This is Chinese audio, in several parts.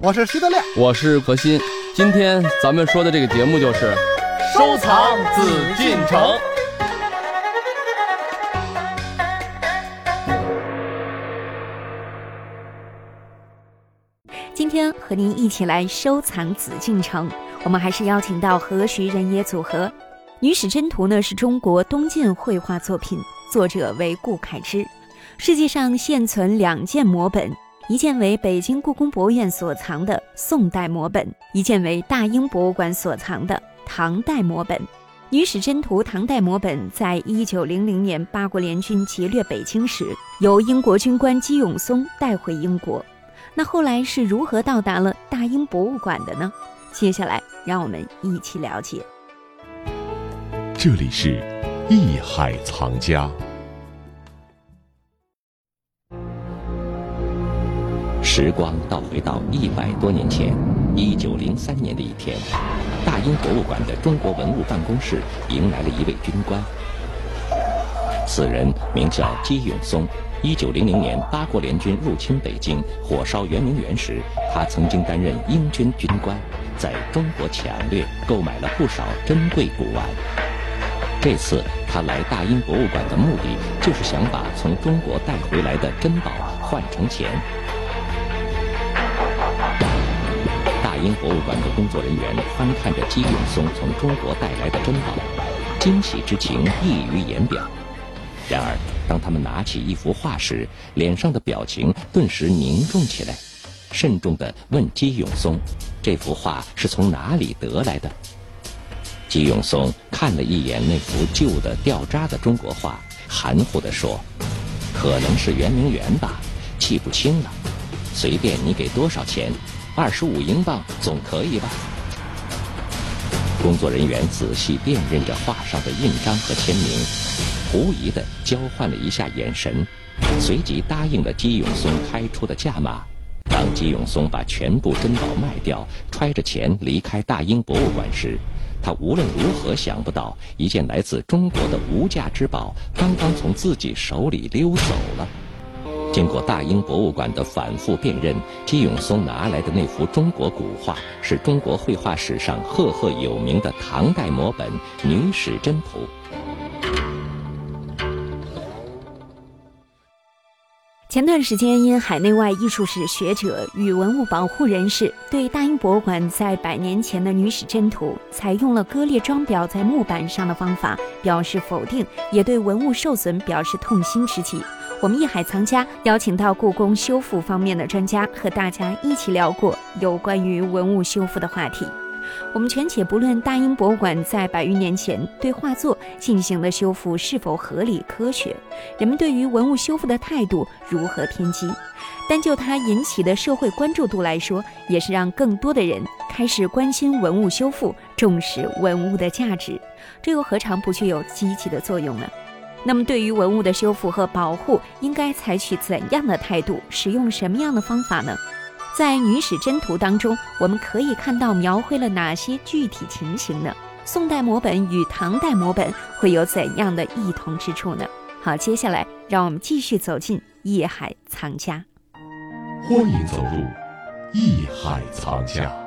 我是徐德亮，我是何鑫。今天咱们说的这个节目就是收藏紫禁城。今天和您一起来收藏紫禁城，我们还是邀请到何徐人也组合。《女史箴图》呢是中国东晋绘画作品，作者为顾恺之。世界上现存两件摹本，一件为北京故宫博物院所藏的宋代摹本，一件为大英博物馆所藏的唐代摹本。《女史箴图》唐代摹本在一九零零年八国联军劫掠北京时，由英国军官姬永松带回英国。那后来是如何到达了大英博物馆的呢？接下来让我们一起了解。这里是艺海藏家。时光倒回到一百多年前，一九零三年的一天，大英博物馆的中国文物办公室迎来了一位军官。此人名叫姬永松。一九零零年，八国联军入侵北京，火烧圆明园时，他曾经担任英军军官，在中国抢掠、购买了不少珍贵古玩。这次他来大英博物馆的目的，就是想把从中国带回来的珍宝换成钱。英博物馆的工作人员翻看着姬永松从中国带来的珍宝，惊喜之情溢于言表。然而，当他们拿起一幅画时，脸上的表情顿时凝重起来，慎重地问姬永松：“这幅画是从哪里得来的？”姬永松看了一眼那幅旧的掉渣的中国画，含糊地说：“可能是圆明园吧，记不清了。随便你给多少钱，二十五英镑总可以吧？”工作人员仔细辨认着画上的印章和签名。狐疑地交换了一下眼神，随即答应了姬永松开出的价码。当姬永松把全部珍宝卖掉，揣着钱离开大英博物馆时，他无论如何想不到，一件来自中国的无价之宝刚刚从自己手里溜走了。经过大英博物馆的反复辨认，姬永松拿来的那幅中国古画是中国绘画史上赫赫有名的唐代摹本《女史箴图》。前段时间，因海内外艺术史学者与文物保护人士对大英博物馆在百年前的《女史箴图》采用了割裂装裱在木板上的方法表示否定，也对文物受损表示痛心之际，我们艺海藏家邀请到故宫修复方面的专家和大家一起聊过有关于文物修复的话题。我们全且不论大英博物馆在百余年前对画作进行的修复是否合理科学，人们对于文物修复的态度如何偏激，单就它引起的社会关注度来说，也是让更多的人开始关心文物修复，重视文物的价值，这又何尝不具有积极的作用呢？那么，对于文物的修复和保护，应该采取怎样的态度，使用什么样的方法呢？在《女史箴图》当中，我们可以看到描绘了哪些具体情形呢？宋代摹本与唐代摹本会有怎样的异同之处呢？好，接下来让我们继续走进艺海藏家。欢迎走入艺海藏家。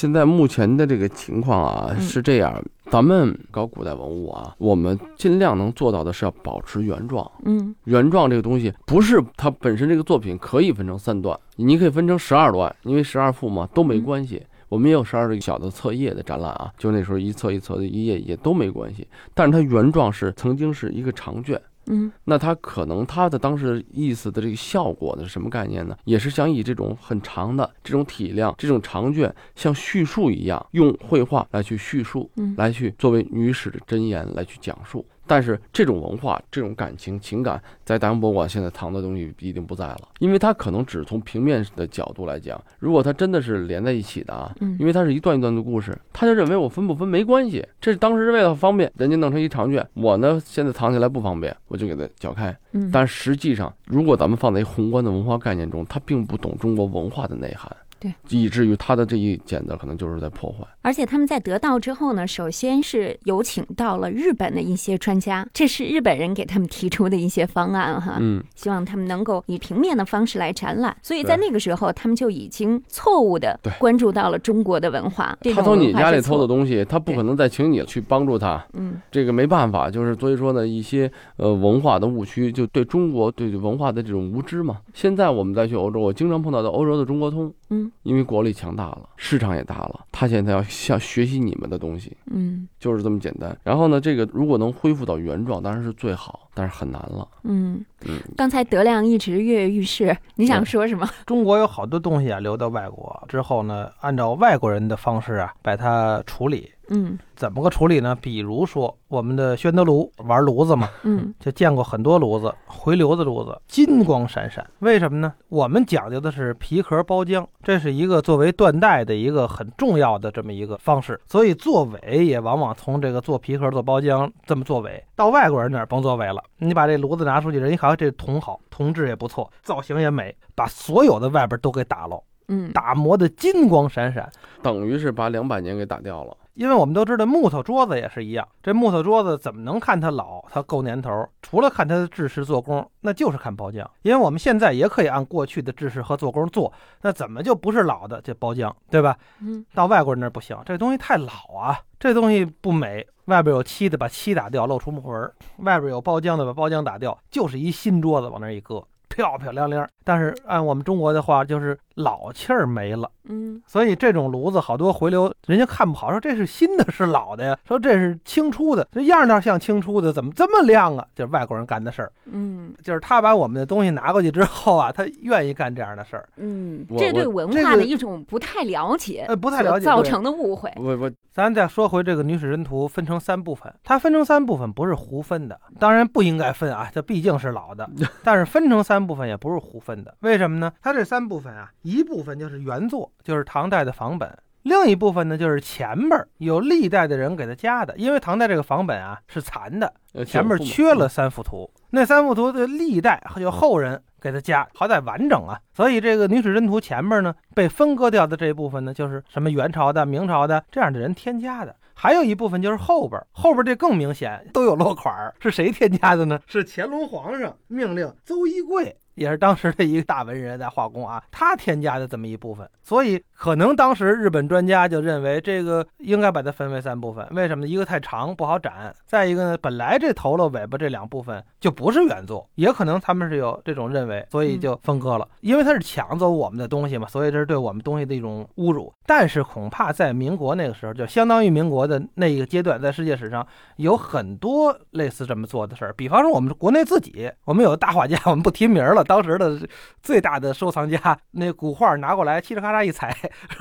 现在目前的这个情况啊是这样，咱们搞古代文物啊，我们尽量能做到的是要保持原状。嗯，原状这个东西不是它本身这个作品可以分成三段，你可以分成十二段，因为十二幅嘛都没关系。我们也有十二个小的册页的展览啊，就那时候一册一册的一页一页都没关系。但是它原状是曾经是一个长卷。嗯，那他可能他的当时意思的这个效果呢是什么概念呢？也是想以这种很长的这种体量，这种长卷像叙述一样，用绘画来去叙述，来去作为女史的箴言来去讲述。但是这种文化、这种感情、情感，在大英博物馆现在藏的东西已经不在了，因为它可能只从平面的角度来讲，如果它真的是连在一起的啊，因为它是一段一段的故事，他就认为我分不分没关系，这是当时是为了方便，人家弄成一长卷，我呢现在藏起来不方便，我就给它绞开。但实际上，如果咱们放在宏观的文化概念中，他并不懂中国文化的内涵。对，以至于他的这一剪子可能就是在破坏。而且他们在得到之后呢，首先是有请到了日本的一些专家，这是日本人给他们提出的一些方案哈，嗯，希望他们能够以平面的方式来展览。所以在那个时候，他们就已经错误的关注到了中国的文化。这他从你家里偷的东西，他不可能再请你去帮助他，嗯这个没办法，就是所以说呢，一些呃文化的误区，就对中国对文化的这种无知嘛。现在我们再去欧洲，我经常碰到的欧洲的中国通，嗯。因为国力强大了，市场也大了，他现在要想学习你们的东西，嗯。就是这么简单。然后呢，这个如果能恢复到原状，当然是最好，但是很难了。嗯嗯，刚才德亮一直跃跃欲试，你想说什么？中国有好多东西啊，流到外国之后呢，按照外国人的方式啊，把它处理。嗯怎么个处理呢？比如说我们的宣德炉玩炉子嘛，嗯就见过很多炉子，回流的炉子，金光闪闪。为什么呢？我们讲究的是皮壳包浆，这是一个作为缎带的一个很重要的这么一个方式。所以做尾也往往从这个做皮壳、做包浆这么做尾。到外国人那儿甭做尾了，你把这炉子拿出去，人一看这铜好，铜质也不错，造型也美，把所有的外边都给打了，嗯打磨的金光闪闪。等于是把两百年给打掉了。因为我们都知道木头桌子也是一样，这木头桌子怎么能看它老？它够年头，除了看它的制式做工，那就是看包浆。因为我们现在也可以按过去的制式和做工做，那怎么就不是老的这包浆，对吧？嗯到外国人那儿不行，这东西太老啊，这东西不美。外边有漆的，把漆打掉，露出木纹儿；外边有包浆的，把包浆打掉，就是一新桌子往那儿一搁，漂漂亮亮。但是按我们中国的话，就是老气儿没了。嗯所以这种炉子好多回流，人家看不好，说这是新的，是老的呀？说这是清初的，这样倒像清初的，怎么这么亮啊？就是外国人干的事儿，嗯就是他把我们的东西拿过去之后啊，他愿意干这样的事儿。嗯，这对文化的一种不太了解，呃，不太了解造成的误会。我我咱再说回这个女史箴图，分成三部分，它分成三部分不是胡分的，当然不应该分啊，这毕竟是老的，但是分成三部分也不是胡分的。为什么呢？它这三部分啊，一部分就是原作，就是唐代的仿本。另一部分呢，就是前边儿有历代的人给他加的，因为唐代这个仿本啊是残的，呃前面缺了三幅图，那三幅图的历代有后人给他加，好歹完整啊。所以这个《女史箴图》前面呢被分割掉的这一部分呢，就是什么元朝的、明朝的这样的人添加的。还有一部分就是后边儿，后边儿这更明显，都有落款儿，是谁添加的呢？是乾隆皇上命令邹一贵，也是当时的一个大文人在画工啊，他添加的这么一部分。所以可能当时日本专家就认为这个应该把它分为三部分，为什么呢？一个太长不好展，再一个呢，本来这头了尾巴这两部分就不是原作，也可能他们是有这种认为，所以就分割了。因为他是抢走我们的东西嘛，所以这是对我们东西的一种侮辱。但是恐怕在民国那个时候，就相当于民国的那一个阶段，在世界史上有很多类似这么做的事儿。比方说我们国内自己，我们有大画家，我们不提名了，当时的最大的收藏家，那古画拿过来，嘁哩咔嚓一裁，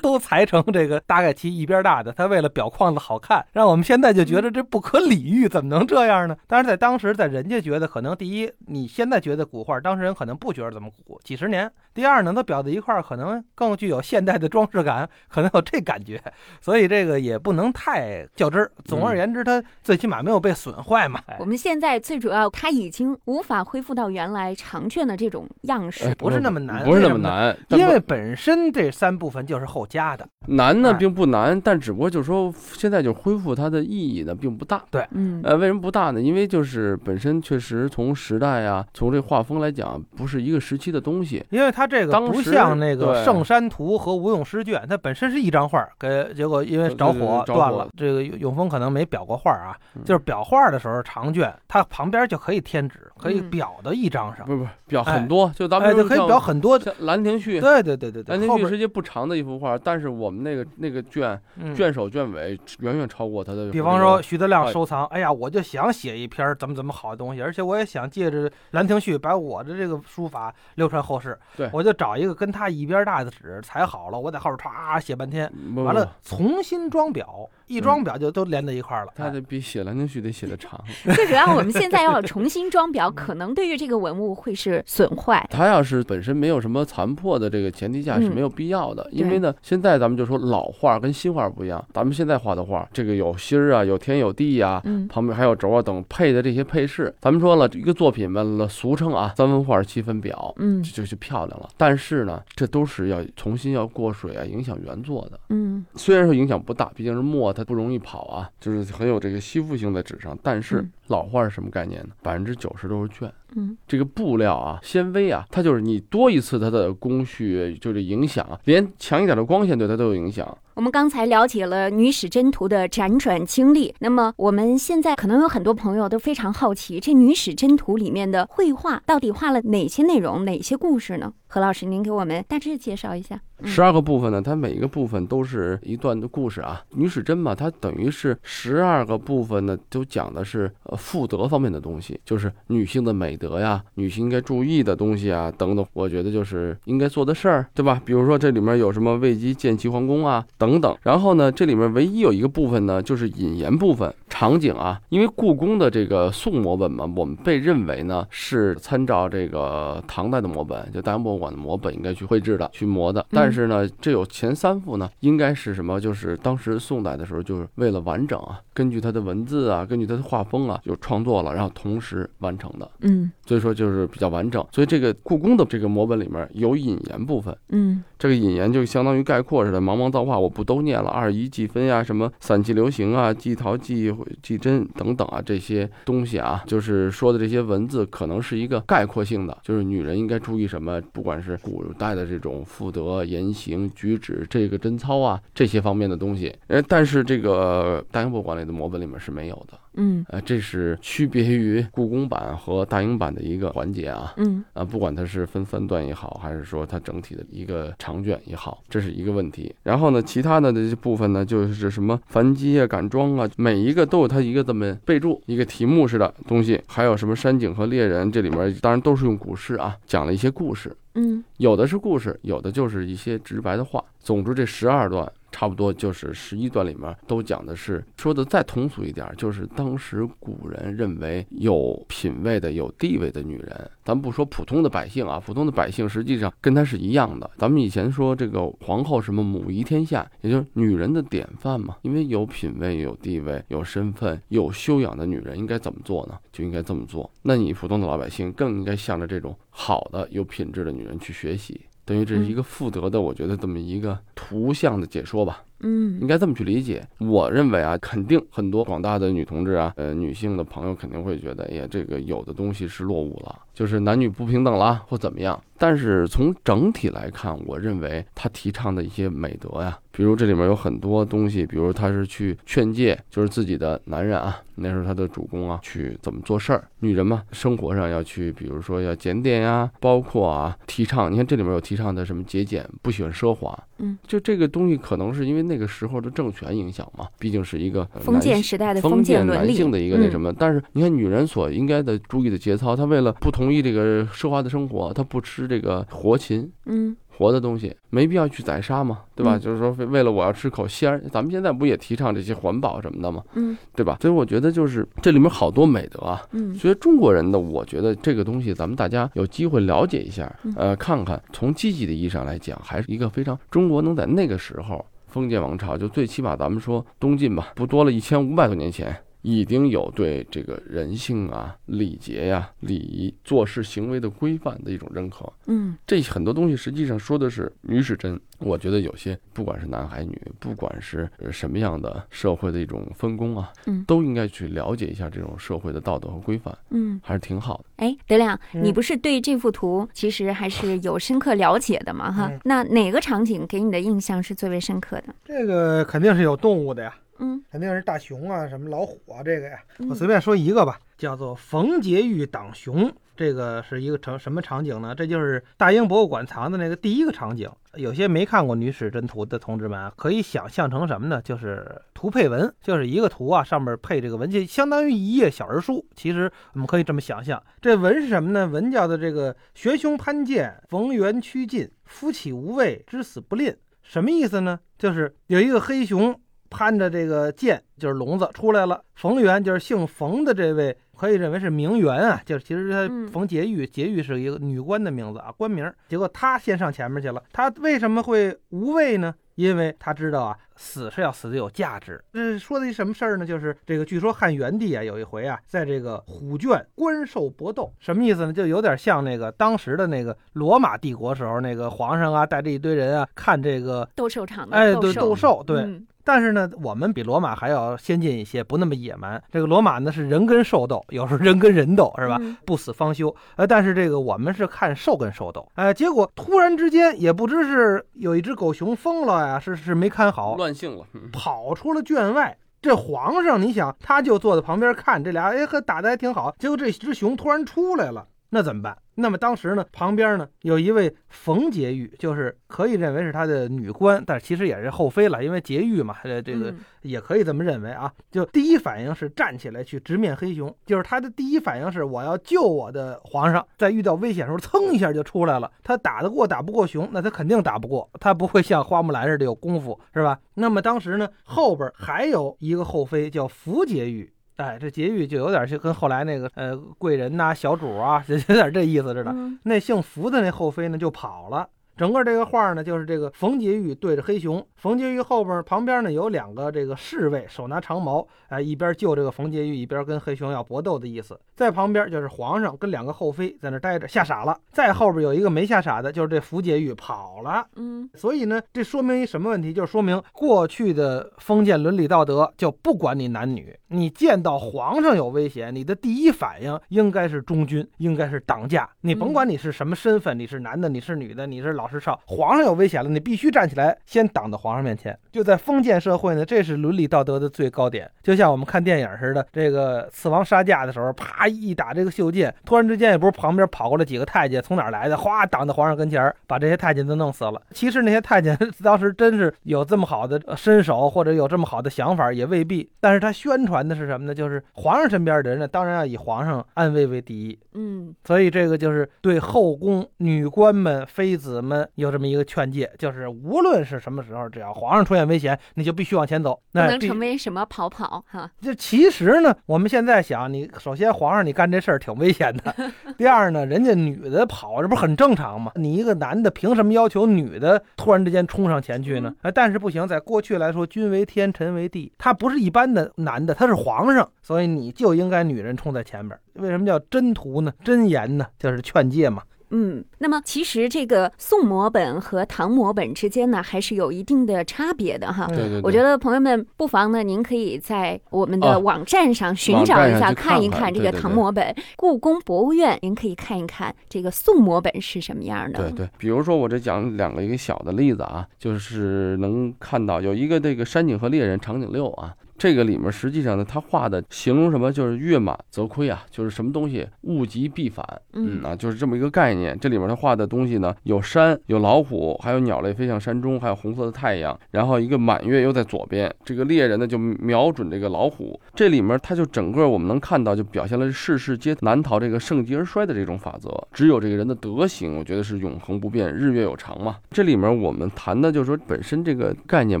都裁成这个大概其一边大的。他为了裱框子好看，让我们现在就觉得这不可理喻，怎么能这样呢？但是在当时，在人家觉得可能第一，你现在觉得古画，当事人可能不觉得怎么古，几十年。第二呢，它裱在一块儿，可能更具有现代的装饰感，可能有这感觉，所以这个也不能太较真儿。总而言之，它最起码没有被损坏嘛。哎我们现在最主要，它已经无法恢复到原来长卷的这种样式哎。不是那么难不是那么难，因为本身这三部分就是后加的，难呢哎并不难，但只不过就是说现在就恢复它的意义呢并不大。对嗯呃，为什么不大呢？因为就是本身确实从时代啊，从这画风来讲，不是一个时期的东西。因为它这个当时不像那个《圣山图》和《吴用诗卷》，它本身是一张画，给结果因为着火火断了。这个永丰可能没裱过画啊，嗯就是裱画的时候长卷，它旁边就可以添纸，可以嗯裱到一张上，不不是表哎很多，就咱们哎，就可以像裱很多。像《兰亭序》。对对对对对，兰亭序后边实际不长的一幅画，但是我们那个那个卷嗯卷首卷尾远远超过它的。比方说，徐德亮哎收藏，哎呀，我就想写一篇怎么怎么好的东西，而且我也想借着《兰亭序》把我的这个书法流传后世。对我就找一个跟他一边大的纸裁好了，我在后边歘写半天，完了重新装裱，一装裱就都连在一块儿了。哎它得比写《兰亭序》得写的长。最主要，我们现在要重新装裱，可能对于这个文物会是损损坏。它要是本身没有什么残破的这个前提下是没有必要的，因为呢，现在咱们就说老画跟新画不一样，咱们现在画的画，这个有心儿啊，有天有地呀，旁边还有轴啊等配的这些配饰，咱们说了一个作品嘛，俗称啊三分画七分表，嗯，就就漂亮了。但是呢，这都是要重新要过水啊，影响原作的，嗯，虽然说影响不大，毕竟是墨，它不容易跑啊，就是很有这个吸附性在纸上，但是。老化是什么概念呢？百分之九十都是绢，嗯，这个布料啊，纤维啊，它就是你多一次，它的工序就是影响啊，连强一点的光线对它都有影响。我们刚才了解了女史箴图的辗转经历，那么我们现在可能有很多朋友都非常好奇，这女史箴图里面的绘画到底画了哪些内容，哪些故事呢？何老师，您给我们大致介绍一下。十二个部分呢，它每一个部分都是一段的故事啊。女史箴嘛，它等于是十二个部分呢，都讲的是呃妇德方面的东西，就是女性的美德呀，女性应该注意的东西啊，等等。我觉得就是应该做的事儿，对吧？比如说这里面有什么魏姬建齐皇宫啊，等等等。然后呢，这里面唯一有一个部分呢，就是引言部分场景啊，因为故宫的这个宋摹本嘛，我们被认为呢是参照这个唐代的摹本，就大英博物馆的摹本应该去绘制的，去摹的，但。但是呢，这有前三幅呢，应该是什么？就是当时宋代的时候，就是为了完整啊，根据它的文字啊，根据它的画风啊，就创作了，然后同时完成的。嗯，所以说就是比较完整。所以这个故宫的这个摹本里面有引言部分。嗯，这个引言就相当于概括似的，茫茫造化我不都念了，二一季分呀，什么散记流行啊，季陶季季真等等啊，这些东西啊，就是说的这些文字可能是一个概括性的，就是女人应该注意什么，不管是古代的这种妇德。言行举止，这个贞操啊，这些方面的东西，呃，但是这个大英博物馆里的摹本里面是没有的。嗯，呃，这是区别于故宫版和大英版的一个环节啊。嗯，啊，不管它是分三段也好，还是说它整体的一个长卷也好，这是一个问题。然后呢，其他的这些部分呢，就是什么梵基啊、感装啊，每一个都有它一个这么备注，一个题目似的东西。还有什么山景和猎人，这里面当然都是用古诗啊，讲了一些故事。嗯，有的是故事，有的就是一些直白的话。总之，这十二段。差不多就是十一段里面都讲的是说的再通俗一点，就是当时古人认为有品位的、有地位的女人，咱不说普通的百姓啊，普通的百姓实际上跟她是一样的。咱们以前说这个皇后什么母仪天下，也就是女人的典范嘛。因为有品位、有地位、有身份、有修养的女人应该怎么做呢？就应该这么做。那你普通的老百姓更应该向着这种好的、有品质的女人去学习。等于这是一个负责的，我觉得这么一个图像的解说吧。嗯，应该这么去理解。我认为啊，肯定很多广大的女同志啊，呃，女性的朋友肯定会觉得，哎呀，这个有的东西是落伍了，就是男女不平等啦，或怎么样。但是从整体来看，我认为他提倡的一些美德呀，比如这里面有很多东西，比如他是去劝诫，就是自己的男人啊，那时候他的主公啊，去怎么做事儿。女人嘛，生活上要去，比如说要检点呀，包括啊，提倡。你看这里面有提倡的什么节俭，不喜欢奢华。嗯，就这个东西，可能是因为那个时候的政权影响嘛，毕竟是一个封建时代的封建男性的一个那什么。但是你看，女人所应该的注意的节操，她为了不同意这个奢华的生活，他不吃这个活禽，嗯，活的东西，没必要去宰杀嘛，对吧？就是说，为了我要吃口鲜儿，咱们现在不也提倡这些环保什么的吗？嗯，对吧？所以我觉得就是这里面好多美德啊。嗯，所以中国人的，我觉得这个东西，咱们大家有机会了解一下，呃，看看。从积极的意义上来讲，还是一个非常中国能在那个时候。封建王朝就最起码咱们说东晋吧，不多了一千五百多年前，已经有对这个人性啊、礼节呀、礼仪、做事行为的规范的一种认可。嗯，这很多东西实际上说的是女史箴。我觉得有些不管是男孩女，不管是什么样的社会的一种分工啊，嗯，都应该去了解一下这种社会的道德和规范。嗯，还是挺好的。哎，德亮，你不是对这幅图其实还是有深刻了解的吗？哈，那哪个场景给你的印象是最为深刻的？这个肯定是有动物的呀。嗯，肯定是大熊啊，什么老虎啊，这个呀，我随便说一个吧，叫做冯婕妤挡熊，这个是一个成什么场景呢？这就是大英博物馆藏的那个第一个场景。有些没看过《女史箴图》的同志们啊，可以想象成什么呢？就是图配文，就是一个图啊，上面配这个文就，相当于一页小人书。其实我们可以这么想象，这文是什么呢？文叫的这个玄胸攀剑，逢源趋近，夫起无畏，知死不吝。什么意思呢？就是有一个黑熊。攀着这个剑，就是笼子出来了。冯源就是姓冯的这位，可以认为是名媛啊，就是其实他冯婕妤，婕妤是一个女官的名字啊，官名。结果他先上前面去了，他为什么会无畏呢？因为他知道啊，死是要死的有价值。这说的一什么事儿呢？就是这个，据说汉元帝啊，有一回啊，在这个虎圈观兽搏斗，什么意思呢？就有点像那个当时的那个罗马帝国时候那个皇上啊，带着一堆人啊，看这个斗兽场的，哎，对，斗兽，对。但是呢，我们比罗马还要先进一些，不那么野蛮。这个罗马呢是人跟兽斗，有时候人跟人斗，是吧？不死方休。呃，但是这个我们是看兽跟兽斗。哎，结果突然之间，也不知是有一只狗熊疯了呀，是是没看好，乱性了，跑出了圈外。这皇上，你想，他就坐在旁边看这俩，哎，呵打的还挺好。结果这只熊突然出来了。那怎么办？那么当时呢，旁边呢有一位冯婕妤，就是可以认为是他的女官，但其实也是后妃了，因为婕妤嘛，这，这个也可以这么认为啊。就第一反应是站起来去直面黑熊，就是他的第一反应是我要救我的皇上，在遇到危险时候，噌一下就出来了。他打得过打不过熊，那他肯定打不过，他不会像花木兰似的有功夫，是吧？那么当时呢，后边还有一个后妃叫福婕妤。哎，这劫狱就有点就跟后来那个呃贵人呐、小主啊，就有点这意思似的。那姓福的那后妃呢，就跑了。整个这个画呢，就是这个冯婕妤对着黑熊，冯婕妤后边旁边呢有两个这个侍卫，手拿长矛，哎，一边救这个冯婕妤，一边跟黑熊要搏斗的意思。在旁边就是皇上跟两个后妃在那待着，吓傻了。再后边有一个没吓傻的，就是这福婕妤跑了。嗯，所以呢，这说明一什么问题？就是说明过去的封建伦理道德就不管你男女，你见到皇上有危险，你的第一反应应该是忠君，应该是挡驾。你甭管你是什么身份，你是男的，你是女的，你是老。是少，皇上有危险了，你必须站起来，先挡到皇上面前。就在封建社会呢，这是伦理道德的最高点。就像我们看电影似的，这个刺王杀驾的时候，啪一打这个袖箭，突然之间也不是旁边跑过来几个太监，从哪来的？哗，挡到皇上跟前，把这些太监都弄死了。其实那些太监当时真是有这么好的身手，或者有这么好的想法，也未必。但是他宣传的是什么呢？就是皇上身边的人呢，当然要以皇上安危为第一。嗯，所以这个就是对后宫女官们、妃子们。有这么一个劝诫，就是无论是什么时候，只要皇上出现危险，你就必须往前走，不能成为什么跑跑哈。这其实呢，我们现在想，你首先皇上你干这事儿挺危险的，第二呢，人家女的跑，这不是很正常吗？你一个男的凭什么要求女的突然之间冲上前去呢？哎，但是不行，在过去来说，君为天，臣为地，他不是一般的男的，他是皇上，所以你就应该女人冲在前面。为什么叫真图呢？真言呢？就是劝诫嘛。嗯，那么其实这个宋摹本和唐摹本之间呢，还是有一定的差别的哈。对对。我觉得朋友们不妨呢，您可以在我们的网站上寻找一下，看一看这个唐摹本。故宫博物院，您可以看一看这个宋摹本是什么样的。对对。比如说，我这讲两个一个小的例子啊，就是能看到有一个这个山景和猎人长颈六啊。这个里面实际上呢，他画的形容什么？就是月满则亏啊，就是什么东西物极必反，嗯啊，就是这么一个概念。这里面他画的东西呢，有山，有老虎，还有鸟类飞向山中，还有红色的太阳，然后一个满月又在左边。这个猎人呢，就瞄准这个老虎。这里面他就整个我们能看到，就表现了世事皆难逃这个盛极而衰的这种法则，只有这个人的德行，我觉得是永恒不变，日月有常嘛。这里面我们谈的就是说，本身这个概念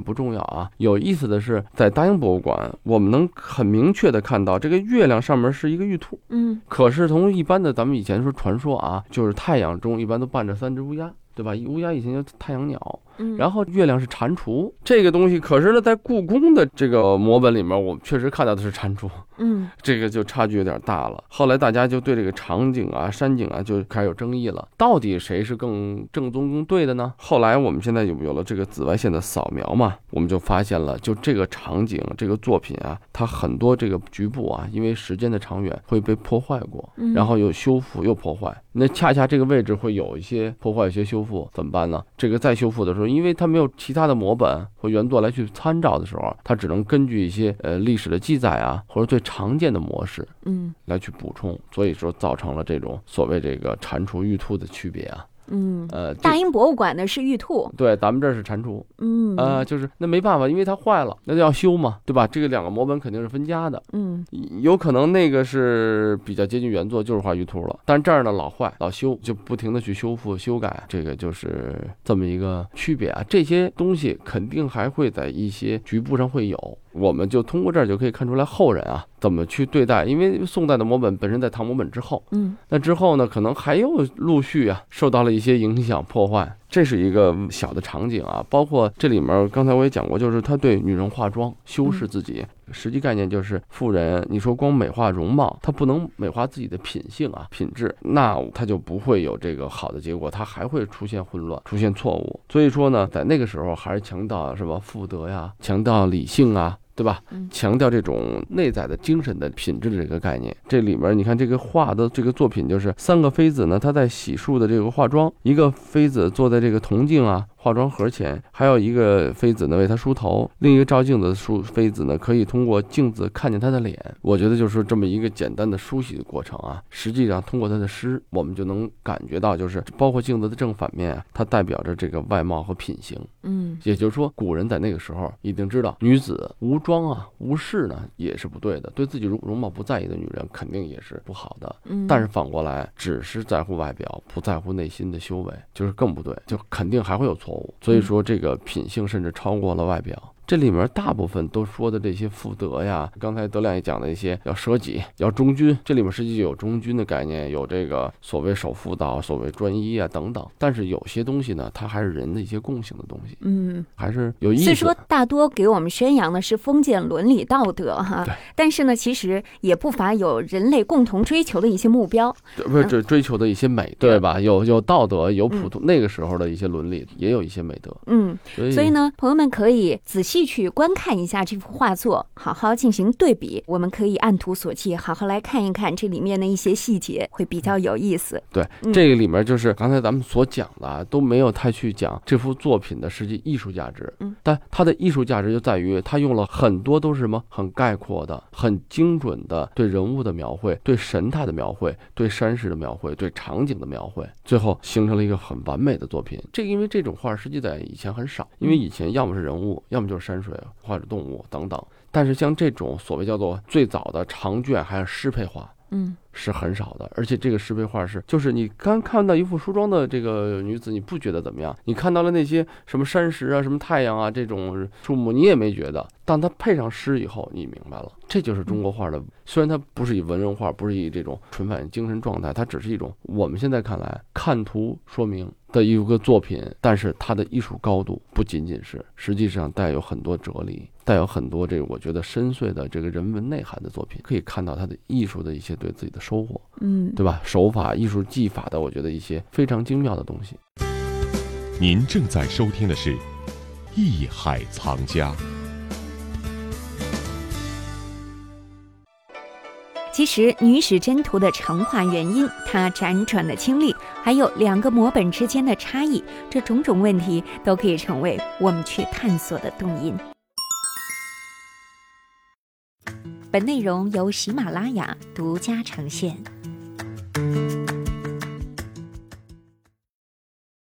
不重要啊，有意思的是在大英博物馆。我们能很明确的看到，这个月亮上面是一个玉兔，嗯，可是从一般的咱们以前说传说啊，就是太阳中一般都伴着三只乌鸦，对吧？乌鸦以前叫太阳鸟。然后月亮是蟾蜍这个东西，可是呢，在故宫的这个摹本里面，我们确实看到的是蟾蜍，嗯，这个就差距有点大了。后来大家就对这个场景啊、山景啊就开始有争议了，到底谁是更正宗、更对的呢？后来我们现在有有了这个紫外线的扫描嘛，我们就发现了，就这个场景、这个作品啊，它很多这个局部啊，因为时间的长远会被破坏过，然后又修复又破坏。那恰恰这个位置会有一些破坏、一些修复，怎么办呢？这个再修复的时候。因为他没有其他的模本或原作来去参照的时候，他只能根据一些呃历史的记载啊，或者最常见的模式，嗯，来去补充，所以说造成了这种所谓这个蟾蜍玉兔的区别啊。嗯，呃，大英博物馆呢是玉兔，对，咱们这儿是蟾蜍，嗯，呃，就是那没办法，因为它坏了，那就要修嘛，对吧？这个两个摹本肯定是分家的，嗯。有可能那个是比较接近原作，就是画玉兔了，但这儿呢老坏老修，就不停的去修复修改，这个就是这么一个区别啊。这些东西肯定还会在一些局部上会有，我们就通过这儿就可以看出来后人啊怎么去对待，因为宋代的摹本本身在唐摹本之后，嗯那之后呢，可能还有陆续啊受到了一些影响破坏，这是一个小的场景啊。包括这里面刚才我也讲过，就是他对女人化妆修饰自己，实际概念就是妇人，你说光美化容貌，她不能美化自己的品性啊品质，那她就不会有这个好的结果，她还会出现混乱，出现错误。所以说呢，在那个时候还是强调什么妇德呀，强调理性啊。对吧嗯？强调这种内在的精神的品质的这个概念。这里面你看这个画的这个作品，就是三个妃子呢，她在洗漱的这个化妆，一个妃子坐在这个铜镜啊化妆盒前，还有一个妃子呢为他梳头，另一个照镜子的梳妃子呢可以通过镜子看见他的脸。我觉得就是这么一个简单的梳洗的过程啊，实际上通过他的诗，我们就能感觉到，就是包括镜子的正反面啊，它代表着这个外貌和品行。嗯也就是说，古人在那个时候一定知道，女子无妆啊、无饰呢也是不对的，对自己容容貌不在意的女人肯定也是不好的。嗯，但是反过来，只是在乎外表，不在乎内心的修为，就是更不对，就肯定还会有错误。所以说，这个品性甚至超过了外表。这里面大部分都说的这些妇德呀，刚才德亮也讲的一些要舍己、要忠君，这里面实际有忠君的概念，有这个所谓守妇道、所谓专一啊等等。但是有些东西呢，它还是人的一些共性的东西，嗯。还是有意思虽说。大多给我们宣扬的是封建伦理道德哈对，但是呢，其实也不乏有人类共同追求的一些目标。不是追追求的一些美，对吧？有有道德，有普通那个时候的一些伦理，也有一些美德。嗯，所以呢，朋友们可以仔细去观看一下这幅画作，好好进行对比。我们可以按图索骥，好好来看一看这里面的一些细节，会比较有意思。对嗯这个里面就是刚才咱们所讲的啊，都没有太去讲这幅作品的实际艺术价值。嗯，但它的艺术价值就在于它用了很多都是什么很概括的、很精准的对人物的描绘、对神态的描绘、对山势的描绘、对场景的描绘，最后形成了一个很完美的作品。这因为这种画实际在以前很少，因为以前要么是人物，要么就是山水或者动物等等。但是像这种所谓叫做最早的长卷还是诗配画，嗯是很少的，而且这个石碑画是，就是你刚看到一幅梳妆的这个女子，你不觉得怎么样？你看到了那些什么山石啊、什么太阳啊这种树木，你也没觉得。当它配上诗以后，你明白了，这就是中国画的。虽然它不是以文人画，不是以这种纯反映精神状态，它只是一种我们现在看来看图说明的一个作品，但是它的艺术高度不仅仅是，实际上带有很多哲理，带有很多这个我觉得深邃的这个人文内涵的作品，可以看到它的艺术的一些对自己的收获。嗯，对吧？手法、艺术技法的，我觉得一些非常精妙的东西。您正在收听的是《艺海藏家》。其实《女史箴图》的成化原因，它辗转的经历，还有两个摹本之间的差异，这种种问题都可以成为我们去探索的动因。本内容由喜马拉雅独家呈现。